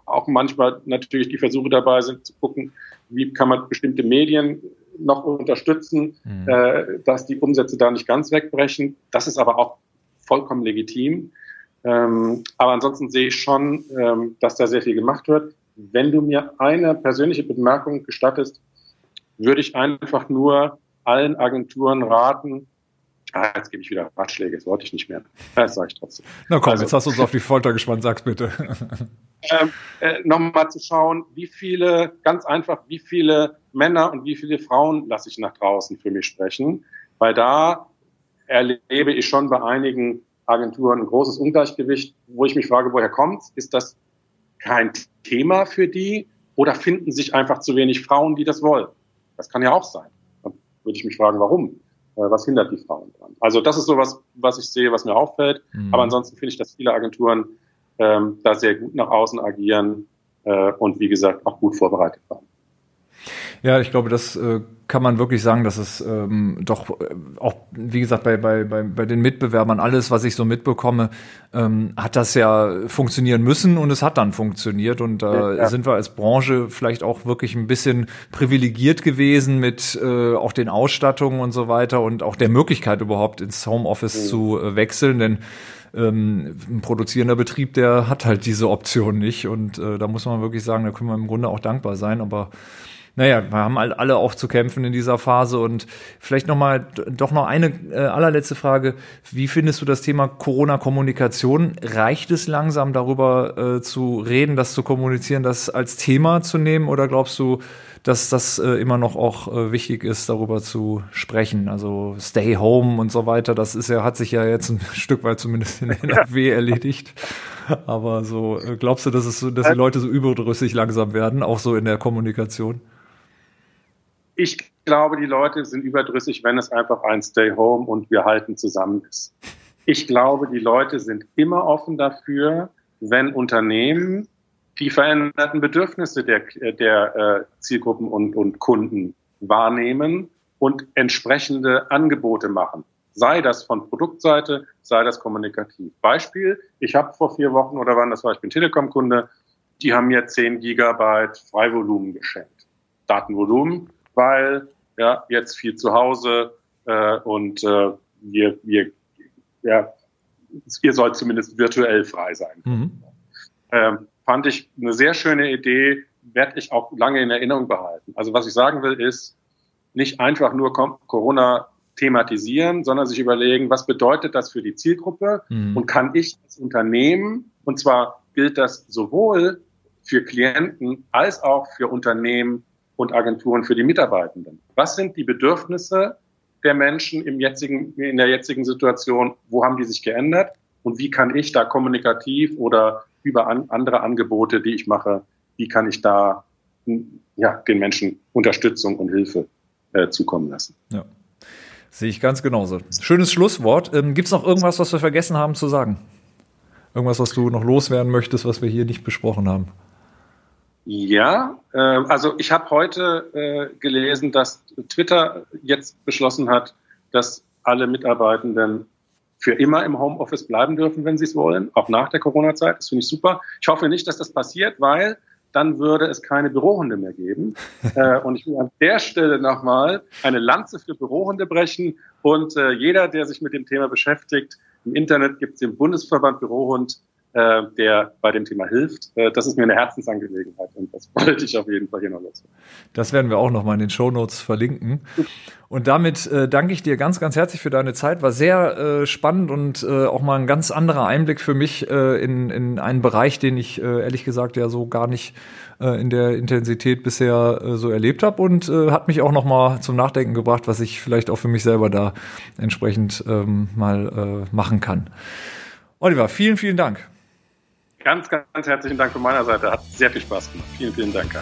auch manchmal natürlich die Versuche dabei sind zu gucken, wie kann man bestimmte Medien noch unterstützen, mhm. äh, dass die Umsätze da nicht ganz wegbrechen. Das ist aber auch vollkommen legitim. Ähm, aber ansonsten sehe ich schon, ähm, dass da sehr viel gemacht wird. Wenn du mir eine persönliche Bemerkung gestattest, würde ich einfach nur allen Agenturen raten, ah, jetzt gebe ich wieder Ratschläge, das wollte ich nicht mehr. Das sage ich trotzdem. Na komm, also, jetzt hast du uns auf die Folter gespannt, sag's bitte. ähm, äh, Nochmal zu schauen, wie viele, ganz einfach, wie viele Männer und wie viele Frauen lasse ich nach draußen für mich sprechen, weil da erlebe ich schon bei einigen Agenturen ein großes Ungleichgewicht, wo ich mich frage, woher kommt's? Ist das kein Thema für die oder finden sich einfach zu wenig Frauen, die das wollen? Das kann ja auch sein. Dann würde ich mich fragen, warum? Äh, was hindert die Frauen dran? Also das ist so was, was ich sehe, was mir auffällt. Mhm. Aber ansonsten finde ich, dass viele Agenturen ähm, da sehr gut nach außen agieren äh, und wie gesagt auch gut vorbereitet waren. Ja, ich glaube, das äh, kann man wirklich sagen, dass es ähm, doch äh, auch, wie gesagt, bei, bei, bei, bei den Mitbewerbern, alles, was ich so mitbekomme, ähm, hat das ja funktionieren müssen und es hat dann funktioniert. Und da äh, ja. sind wir als Branche vielleicht auch wirklich ein bisschen privilegiert gewesen mit äh, auch den Ausstattungen und so weiter und auch der Möglichkeit überhaupt ins Homeoffice mhm. zu äh, wechseln. Denn ähm, ein produzierender Betrieb, der hat halt diese Option nicht. Und äh, da muss man wirklich sagen, da können wir im Grunde auch dankbar sein. Aber naja, wir haben halt alle auch zu kämpfen in dieser Phase und vielleicht noch mal doch noch eine äh, allerletzte Frage: Wie findest du das Thema Corona-Kommunikation? Reicht es langsam darüber äh, zu reden, das zu kommunizieren, das als Thema zu nehmen, oder glaubst du, dass das äh, immer noch auch äh, wichtig ist, darüber zu sprechen? Also Stay Home und so weiter, das ist ja hat sich ja jetzt ein Stück weit zumindest in NRW erledigt. Aber so äh, glaubst du, dass es so, dass die Leute so überdrüssig langsam werden, auch so in der Kommunikation? Ich glaube, die Leute sind überdrüssig, wenn es einfach ein Stay Home und wir halten zusammen ist. Ich glaube, die Leute sind immer offen dafür, wenn Unternehmen die veränderten Bedürfnisse der, der äh, Zielgruppen und, und Kunden wahrnehmen und entsprechende Angebote machen. Sei das von Produktseite, sei das kommunikativ. Beispiel, ich habe vor vier Wochen oder wann das war, ich bin Telekom-Kunde, die haben mir 10 Gigabyte Freivolumen geschenkt. Datenvolumen, weil ja jetzt viel zu Hause äh, und äh, wir, wir, ja, ihr sollt zumindest virtuell frei sein. Mhm. Ähm, fand ich eine sehr schöne Idee, werde ich auch lange in Erinnerung behalten. Also was ich sagen will, ist nicht einfach nur Corona thematisieren, sondern sich überlegen, was bedeutet das für die Zielgruppe mhm. und kann ich als Unternehmen, und zwar gilt das sowohl für Klienten als auch für Unternehmen und Agenturen für die Mitarbeitenden. Was sind die Bedürfnisse der Menschen im jetzigen, in der jetzigen Situation? Wo haben die sich geändert? Und wie kann ich da kommunikativ oder über an, andere Angebote, die ich mache, wie kann ich da ja, den Menschen Unterstützung und Hilfe äh, zukommen lassen? Ja. Sehe ich ganz genauso. Schönes Schlusswort. Ähm, Gibt es noch irgendwas, was wir vergessen haben zu sagen? Irgendwas, was du noch loswerden möchtest, was wir hier nicht besprochen haben? Ja, äh, also ich habe heute äh, gelesen, dass Twitter jetzt beschlossen hat, dass alle Mitarbeitenden für immer im Homeoffice bleiben dürfen, wenn sie es wollen, auch nach der Corona-Zeit. Das finde ich super. Ich hoffe nicht, dass das passiert, weil dann würde es keine Bürohunde mehr geben. äh, und ich will an der Stelle nochmal eine Lanze für Bürohunde brechen. Und äh, jeder, der sich mit dem Thema beschäftigt, im Internet gibt es den Bundesverband Bürohund äh, der bei dem Thema hilft. Äh, das ist mir eine Herzensangelegenheit und das wollte ich auf jeden Fall hier noch dazu. Das werden wir auch noch mal in den Show Notes verlinken. Und damit äh, danke ich dir ganz, ganz herzlich für deine Zeit. War sehr äh, spannend und äh, auch mal ein ganz anderer Einblick für mich äh, in, in einen Bereich, den ich äh, ehrlich gesagt ja so gar nicht äh, in der Intensität bisher äh, so erlebt habe und äh, hat mich auch noch mal zum Nachdenken gebracht, was ich vielleicht auch für mich selber da entsprechend ähm, mal äh, machen kann. Oliver, vielen, vielen Dank. Ganz, ganz herzlichen Dank von meiner Seite. Hat sehr viel Spaß gemacht. Vielen, vielen Dank.